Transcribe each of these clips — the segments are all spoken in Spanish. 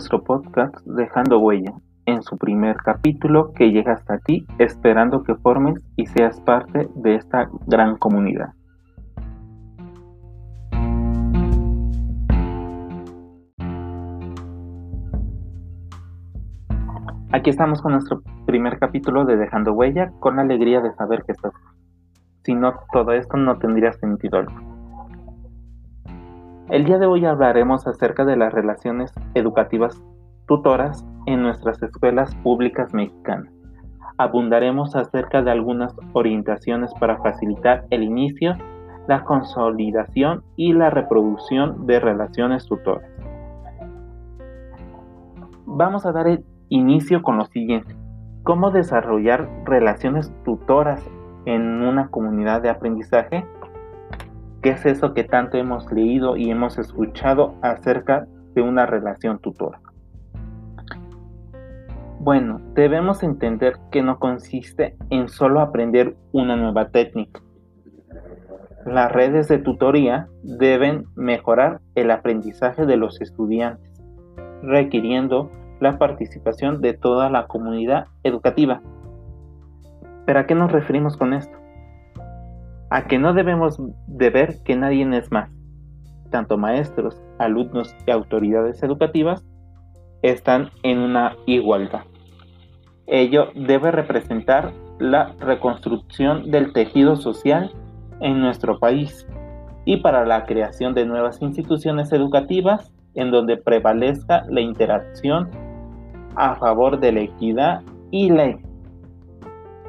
Nuestro podcast Dejando Huella, en su primer capítulo que llega hasta ti esperando que formes y seas parte de esta gran comunidad. Aquí estamos con nuestro primer capítulo de Dejando Huella, con la alegría de saber que estás. Si no, todo esto no tendría sentido. El día de hoy hablaremos acerca de las relaciones educativas tutoras en nuestras escuelas públicas mexicanas. Abundaremos acerca de algunas orientaciones para facilitar el inicio, la consolidación y la reproducción de relaciones tutoras. Vamos a dar el inicio con lo siguiente. ¿Cómo desarrollar relaciones tutoras en una comunidad de aprendizaje? ¿Qué es eso que tanto hemos leído y hemos escuchado acerca de una relación tutora? Bueno, debemos entender que no consiste en solo aprender una nueva técnica. Las redes de tutoría deben mejorar el aprendizaje de los estudiantes, requiriendo la participación de toda la comunidad educativa. ¿Pero a qué nos referimos con esto? A que no debemos de ver que nadie es más. Tanto maestros, alumnos y autoridades educativas están en una igualdad. Ello debe representar la reconstrucción del tejido social en nuestro país y para la creación de nuevas instituciones educativas en donde prevalezca la interacción a favor de la equidad y la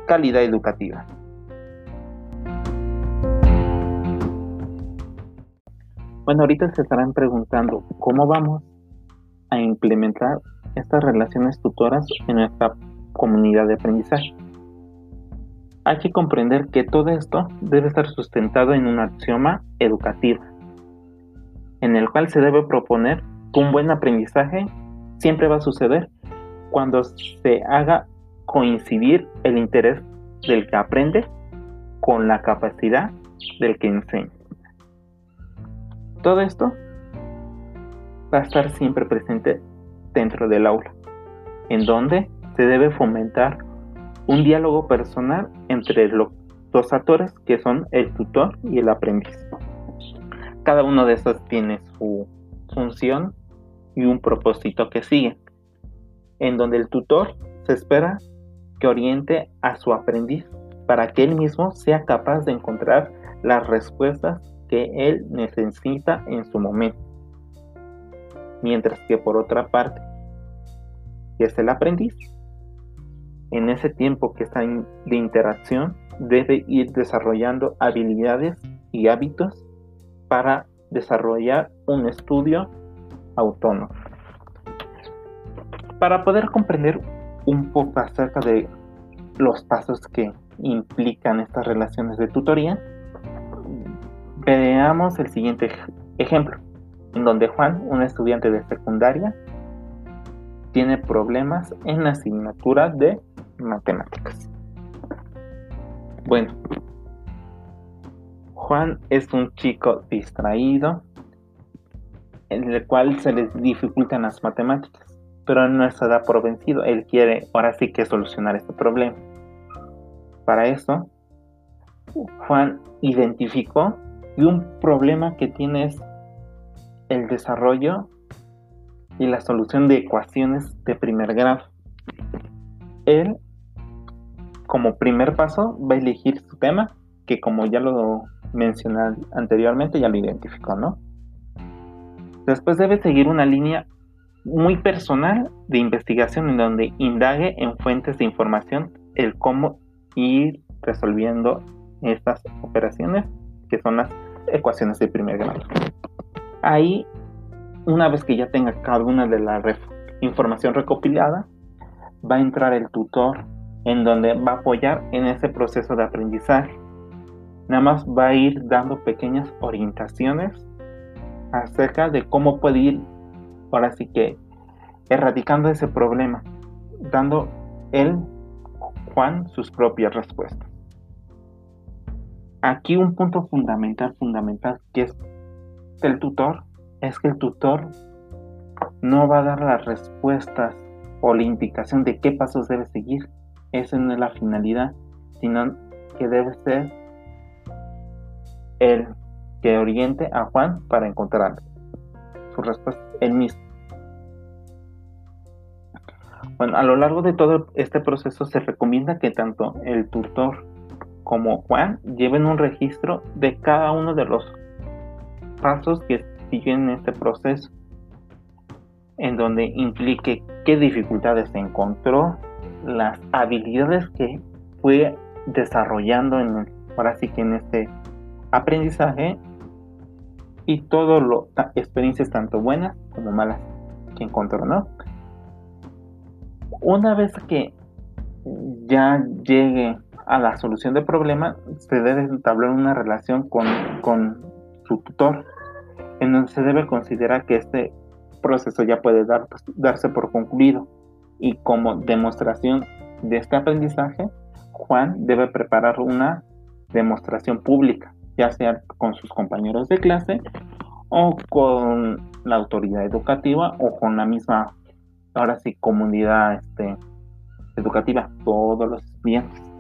calidad educativa. Bueno, ahorita se estarán preguntando cómo vamos a implementar estas relaciones tutoras en nuestra comunidad de aprendizaje. Hay que comprender que todo esto debe estar sustentado en un axioma educativo, en el cual se debe proponer que un buen aprendizaje siempre va a suceder cuando se haga coincidir el interés del que aprende con la capacidad del que enseña. Todo esto va a estar siempre presente dentro del aula, en donde se debe fomentar un diálogo personal entre los dos actores que son el tutor y el aprendiz. Cada uno de estos tiene su función y un propósito que sigue, en donde el tutor se espera que oriente a su aprendiz para que él mismo sea capaz de encontrar las respuestas que él necesita en su momento. Mientras que por otra parte, es el aprendiz, en ese tiempo que está de interacción, debe ir desarrollando habilidades y hábitos para desarrollar un estudio autónomo. Para poder comprender un poco acerca de los pasos que implican estas relaciones de tutoría, Veamos el siguiente ejemplo, en donde Juan, un estudiante de secundaria, tiene problemas en la asignatura de matemáticas. Bueno, Juan es un chico distraído, en el cual se le dificultan las matemáticas, pero no se da por vencido. Él quiere ahora sí que solucionar este problema. Para eso, Juan identificó y un problema que tiene es el desarrollo y la solución de ecuaciones de primer grado. Él, como primer paso, va a elegir su tema, que como ya lo mencioné anteriormente, ya lo identificó, ¿no? Después debe seguir una línea muy personal de investigación en donde indague en fuentes de información el cómo ir resolviendo estas operaciones que son las ecuaciones de primer grado. Ahí, una vez que ya tenga cada una de la información recopilada, va a entrar el tutor en donde va a apoyar en ese proceso de aprendizaje. Nada más va a ir dando pequeñas orientaciones acerca de cómo puede ir, ahora sí que, erradicando ese problema, dando él, Juan, sus propias respuestas. Aquí un punto fundamental, fundamental, que es el tutor, es que el tutor no va a dar las respuestas o la indicación de qué pasos debe seguir. Esa no es la finalidad, sino que debe ser el que oriente a Juan para encontrar su respuesta él mismo. Bueno, a lo largo de todo este proceso se recomienda que tanto el tutor como Juan lleven un registro de cada uno de los pasos que siguen este proceso, en donde implique qué dificultades se encontró, las habilidades que fue desarrollando en ahora sí que en este aprendizaje y todo lo experiencias tanto buenas como malas que encontró, ¿no? Una vez que ya llegue a la solución del problema, se debe entablar una relación con, con su tutor, en donde se debe considerar que este proceso ya puede dar, darse por concluido. Y como demostración de este aprendizaje, Juan debe preparar una demostración pública, ya sea con sus compañeros de clase o con la autoridad educativa o con la misma, ahora sí, comunidad este, educativa, todos los estudiantes.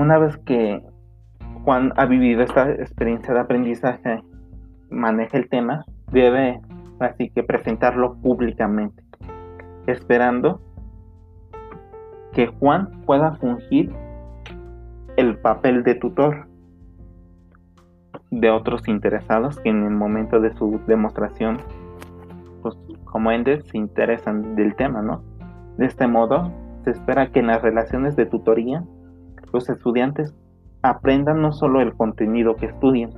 Una vez que Juan ha vivido esta experiencia de aprendizaje, maneja el tema, debe así que presentarlo públicamente, esperando que Juan pueda fungir el papel de tutor de otros interesados que en el momento de su demostración, pues como entes se interesan del tema, ¿no? De este modo, se espera que en las relaciones de tutoría los estudiantes aprendan no solo el contenido que estudian,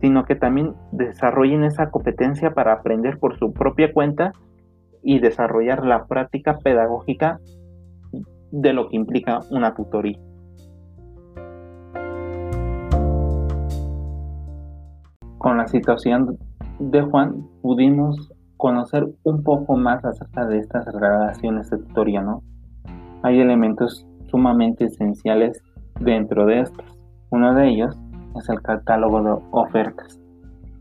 sino que también desarrollen esa competencia para aprender por su propia cuenta y desarrollar la práctica pedagógica de lo que implica una tutoría. Con la situación de Juan pudimos conocer un poco más acerca de estas relaciones de tutoría, ¿no? Hay elementos sumamente esenciales dentro de estos. Uno de ellos es el catálogo de ofertas.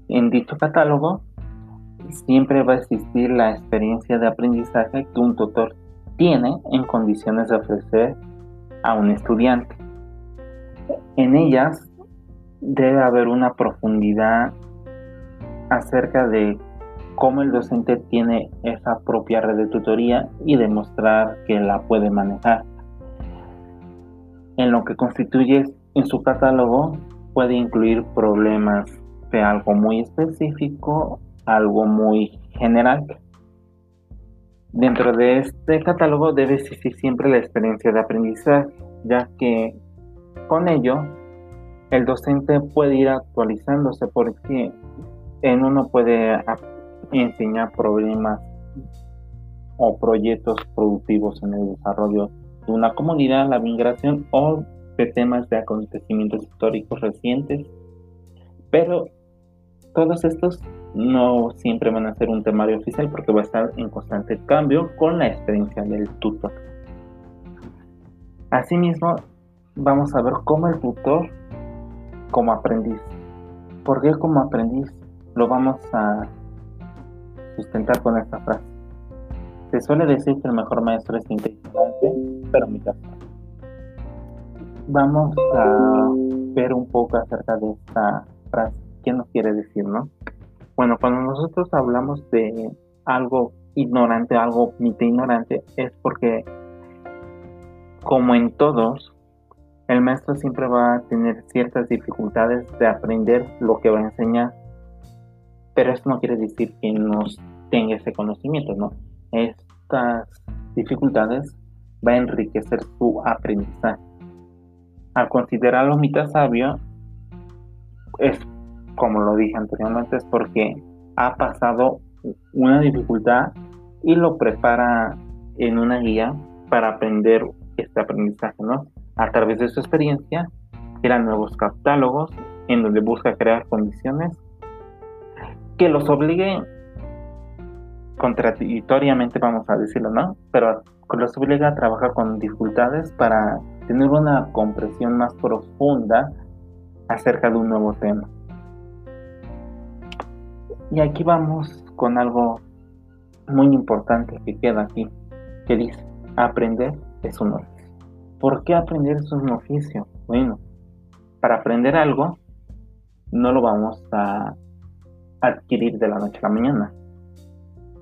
En dicho catálogo siempre va a existir la experiencia de aprendizaje que un tutor tiene en condiciones de ofrecer a un estudiante. En ellas debe haber una profundidad acerca de cómo el docente tiene esa propia red de tutoría y demostrar que la puede manejar. En lo que constituye en su catálogo puede incluir problemas de algo muy específico, algo muy general. Dentro de este catálogo debe existir siempre la experiencia de aprendizaje, ya que con ello el docente puede ir actualizándose porque en uno puede enseñar problemas o proyectos productivos en el desarrollo una comunidad, la migración o de temas de acontecimientos históricos recientes, pero todos estos no siempre van a ser un temario oficial porque va a estar en constante cambio con la experiencia del tutor. Asimismo, vamos a ver cómo el tutor como aprendiz. ¿Por qué como aprendiz? Lo vamos a sustentar con esta frase. Se suele decir que el mejor maestro es inteligente, pero mi caso vamos a ver un poco acerca de esta frase. ¿Qué nos quiere decir, no? Bueno, cuando nosotros hablamos de algo ignorante, algo mitad ignorante, es porque, como en todos, el maestro siempre va a tener ciertas dificultades de aprender lo que va a enseñar. Pero esto no quiere decir que no tenga ese conocimiento, ¿no? Estas dificultades va a enriquecer su aprendizaje al considerarlo mitad sabio, es como lo dije anteriormente, es porque ha pasado una dificultad y lo prepara en una guía para aprender este aprendizaje, ¿no? A través de su experiencia, crean nuevos catálogos en donde busca crear condiciones que los obliguen contradictoriamente, vamos a decirlo, ¿no? Pero los obliga a trabajar con dificultades para tener una comprensión más profunda acerca de un nuevo tema. Y aquí vamos con algo muy importante que queda aquí, que dice, aprender es un oficio. ¿Por qué aprender es un oficio? Bueno, para aprender algo no lo vamos a adquirir de la noche a la mañana.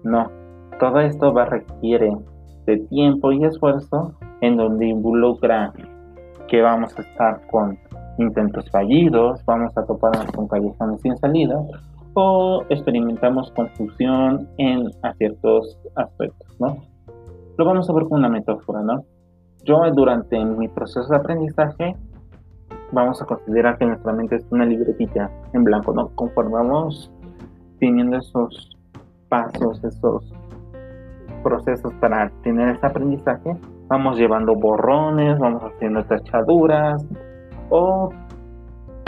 No, todo esto va a requiere de tiempo y esfuerzo en donde involucra que vamos a estar con intentos fallidos, vamos a toparnos con callejones sin salida o experimentamos confusión en ciertos aspectos, ¿no? Lo vamos a ver con una metáfora, ¿no? Yo durante mi proceso de aprendizaje vamos a considerar que nuestra mente es una libretita en blanco, ¿no? Conforme vamos teniendo esos pasos, esos procesos para tener ese aprendizaje, vamos llevando borrones, vamos haciendo tachaduras, o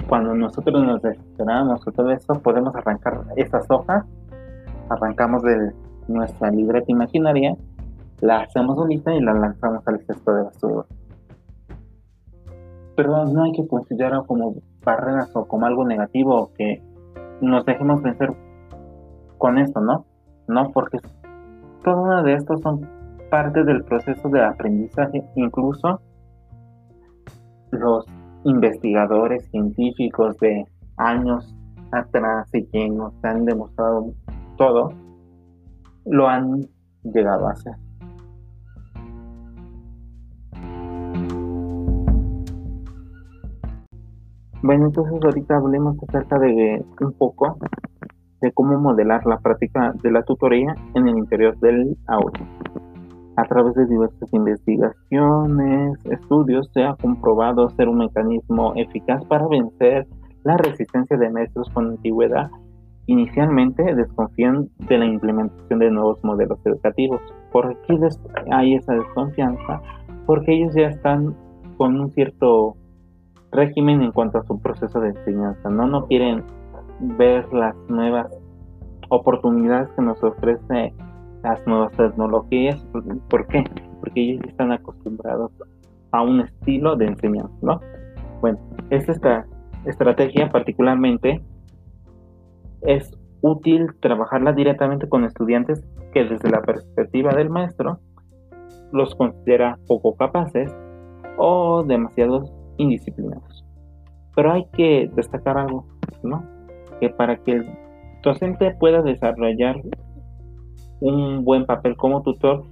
cuando nosotros nos desesperamos o todo eso, podemos arrancar esas hojas, arrancamos de nuestra libreta imaginaria, la hacemos bonita y la lanzamos al cesto de basura. Pero no hay que considerarlo como barreras o como algo negativo que nos dejemos vencer con esto, ¿no? No, porque todo uno de estos son parte del proceso de aprendizaje, incluso los investigadores científicos de años atrás y que nos han demostrado todo, lo han llegado a hacer. Bueno, entonces ahorita hablemos acerca de un poco de cómo modelar la práctica de la tutoría en el interior del aula. A través de diversas investigaciones, estudios, se ha comprobado ser un mecanismo eficaz para vencer la resistencia de maestros con antigüedad. Inicialmente desconfían de la implementación de nuevos modelos educativos. ¿Por qué hay esa desconfianza? Porque ellos ya están con un cierto régimen en cuanto a su proceso de enseñanza, ¿no? No quieren ver las nuevas oportunidades que nos ofrece las nuevas tecnologías. ¿Por qué? Porque ellos están acostumbrados a un estilo de enseñanza, ¿no? Bueno, esta estrategia particularmente es útil trabajarla directamente con estudiantes que desde la perspectiva del maestro los considera poco capaces o demasiado indisciplinados. Pero hay que destacar algo, ¿no? Que para que el docente pueda desarrollar un buen papel como tutor,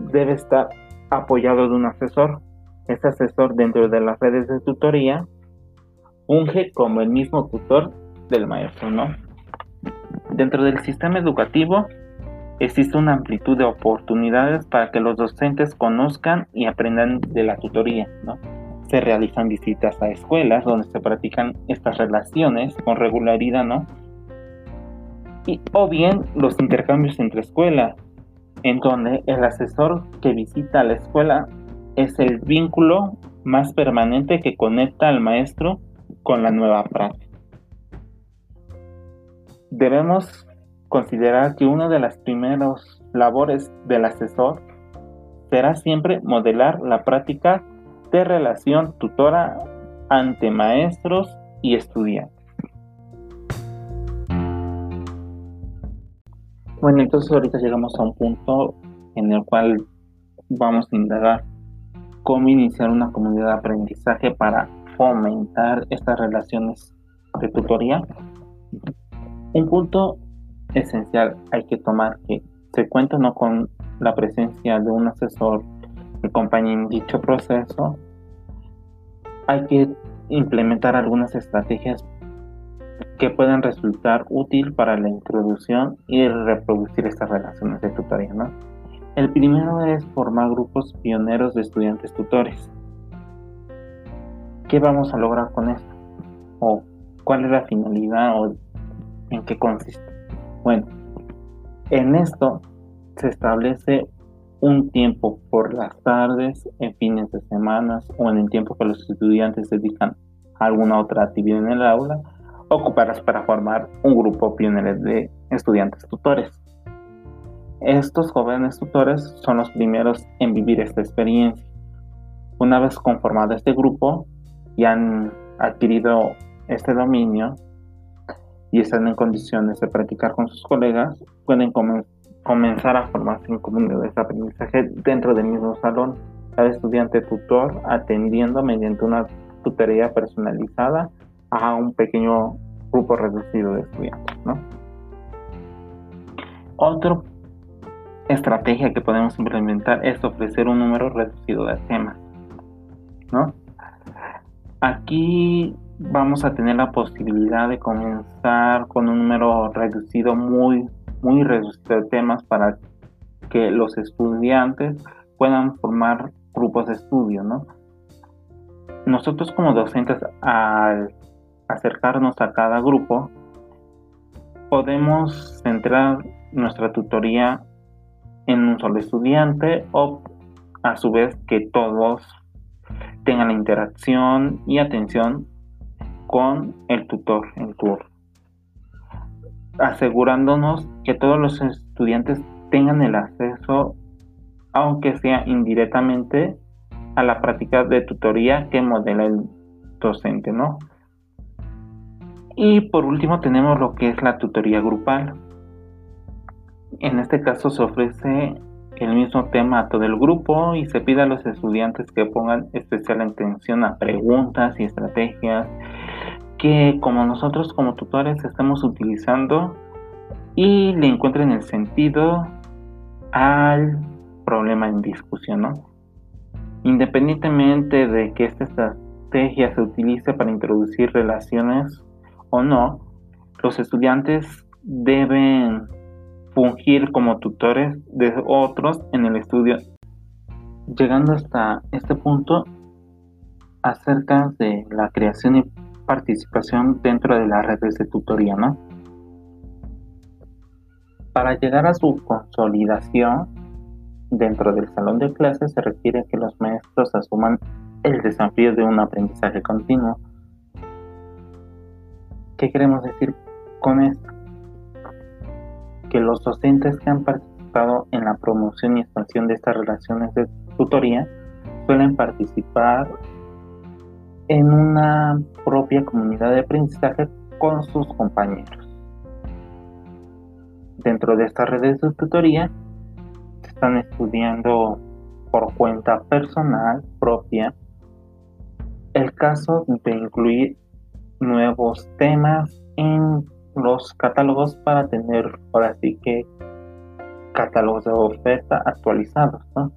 debe estar apoyado de un asesor. Ese asesor dentro de las redes de tutoría unge como el mismo tutor del maestro, ¿no? Dentro del sistema educativo existe una amplitud de oportunidades para que los docentes conozcan y aprendan de la tutoría, ¿no? Se realizan visitas a escuelas donde se practican estas relaciones con regularidad, ¿no? o bien los intercambios entre escuelas, en donde el asesor que visita la escuela es el vínculo más permanente que conecta al maestro con la nueva práctica. Debemos considerar que una de las primeras labores del asesor será siempre modelar la práctica de relación tutora ante maestros y estudiantes. Bueno, entonces ahorita llegamos a un punto en el cual vamos a indagar cómo iniciar una comunidad de aprendizaje para fomentar estas relaciones de tutoría. Un punto esencial hay que tomar que se cuenta no con la presencia de un asesor que acompañe en dicho proceso. Hay que implementar algunas estrategias que puedan resultar útil para la introducción y reproducir estas relaciones de tutoría. El primero es formar grupos pioneros de estudiantes tutores. ¿Qué vamos a lograr con esto? ¿O cuál es la finalidad o en qué consiste? Bueno, en esto se establece un tiempo por las tardes, en fines de semanas o en el tiempo que los estudiantes dedican a alguna otra actividad en el aula ocuparlas para formar un grupo pionero de estudiantes tutores. Estos jóvenes tutores son los primeros en vivir esta experiencia. Una vez conformado este grupo y han adquirido este dominio, y están en condiciones de practicar con sus colegas, pueden comenzar a formarse en comunidades de aprendizaje dentro del mismo salón, cada estudiante tutor atendiendo mediante una tutoría personalizada a un pequeño grupo reducido de estudiantes. ¿no? Otra estrategia que podemos implementar es ofrecer un número reducido de temas. ¿no? Aquí vamos a tener la posibilidad de comenzar con un número reducido, muy, muy reducido de temas para que los estudiantes puedan formar grupos de estudio, ¿no? Nosotros como docentes al acercarnos a cada grupo, podemos centrar nuestra tutoría en un solo estudiante o a su vez que todos tengan la interacción y atención con el tutor en turno, asegurándonos que todos los estudiantes tengan el acceso, aunque sea indirectamente, a la práctica de tutoría que modela el docente, ¿no? Y por último tenemos lo que es la tutoría grupal. En este caso se ofrece el mismo tema a todo el grupo y se pide a los estudiantes que pongan especial atención a preguntas y estrategias que como nosotros como tutores estamos utilizando y le encuentren el sentido al problema en discusión. Independientemente de que esta estrategia se utilice para introducir relaciones o no, los estudiantes deben fungir como tutores de otros en el estudio. Llegando hasta este punto, acerca de la creación y participación dentro de las redes de tutoría, ¿no? Para llegar a su consolidación dentro del salón de clases se requiere que los maestros asuman el desafío de un aprendizaje continuo. ¿Qué queremos decir con esto? Que los docentes que han participado en la promoción y expansión de estas relaciones de tutoría suelen participar en una propia comunidad de aprendizaje con sus compañeros. Dentro de estas redes de tutoría, están estudiando por cuenta personal propia el caso de incluir nuevos temas en los catálogos para tener ahora sí que catálogos de oferta actualizados, ¿no?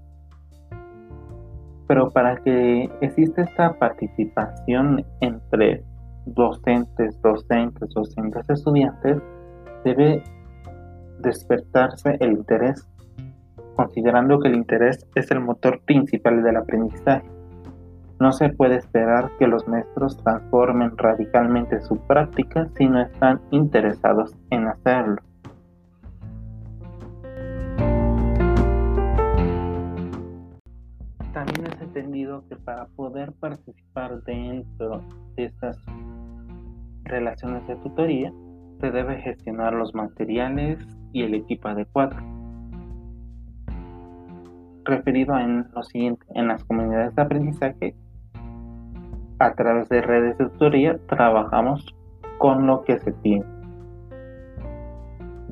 Pero para que exista esta participación entre docentes, docentes, docentes, estudiantes, debe despertarse el interés, considerando que el interés es el motor principal del aprendizaje. No se puede esperar que los maestros transformen radicalmente su práctica si no están interesados en hacerlo. Para poder participar dentro de estas relaciones de tutoría, se debe gestionar los materiales y el equipo adecuado. Referido en lo siguiente, en las comunidades de aprendizaje, a través de redes de tutoría, trabajamos con lo que se tiene.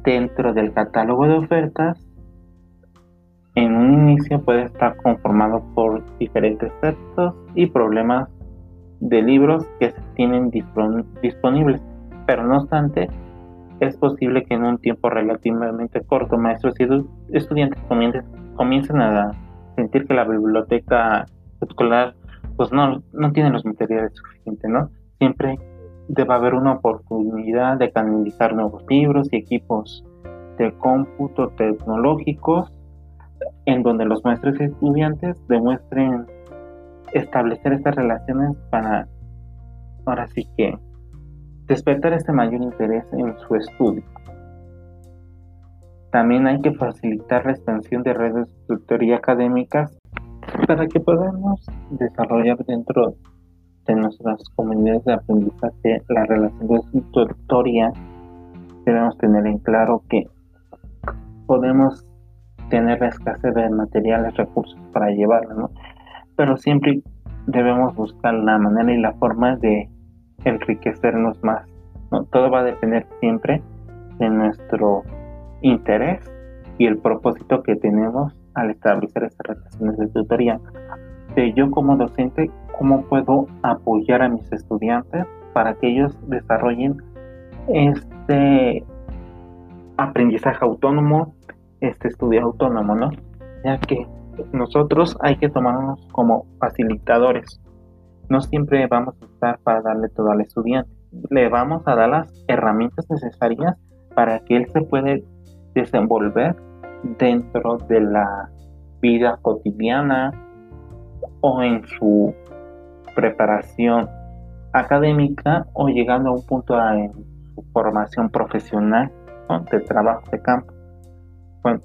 Dentro del catálogo de ofertas en un inicio puede estar conformado por diferentes textos y problemas de libros que se tienen disponibles, pero no obstante, es posible que en un tiempo relativamente corto maestros y estudiantes comiencen, a sentir que la biblioteca escolar pues no, no tiene los materiales suficientes, ¿no? Siempre debe haber una oportunidad de canalizar nuevos libros y equipos de cómputo tecnológicos en donde los maestros y estudiantes demuestren establecer estas relaciones para, ahora sí que, despertar este mayor interés en su estudio. También hay que facilitar la expansión de redes de tutoría académicas para que podamos desarrollar dentro de nuestras comunidades de aprendizaje la relación de tutoría. Debemos tener en claro que podemos tener la escasez de materiales, recursos para llevarlo, ¿no? Pero siempre debemos buscar la manera y la forma de enriquecernos más Todo va a depender siempre de nuestro interés y el propósito que tenemos al establecer estas relaciones de tutoría. De yo como docente, ¿cómo puedo apoyar a mis estudiantes para que ellos desarrollen este aprendizaje autónomo, este estudio autónomo, ¿no? Ya que nosotros hay que tomarnos como facilitadores. No siempre vamos a estar para darle todo al estudiante. Le vamos a dar las herramientas necesarias para que él se pueda desenvolver dentro de la vida cotidiana o en su preparación académica o llegando a un punto en su formación profesional de trabajo de campo. Bueno,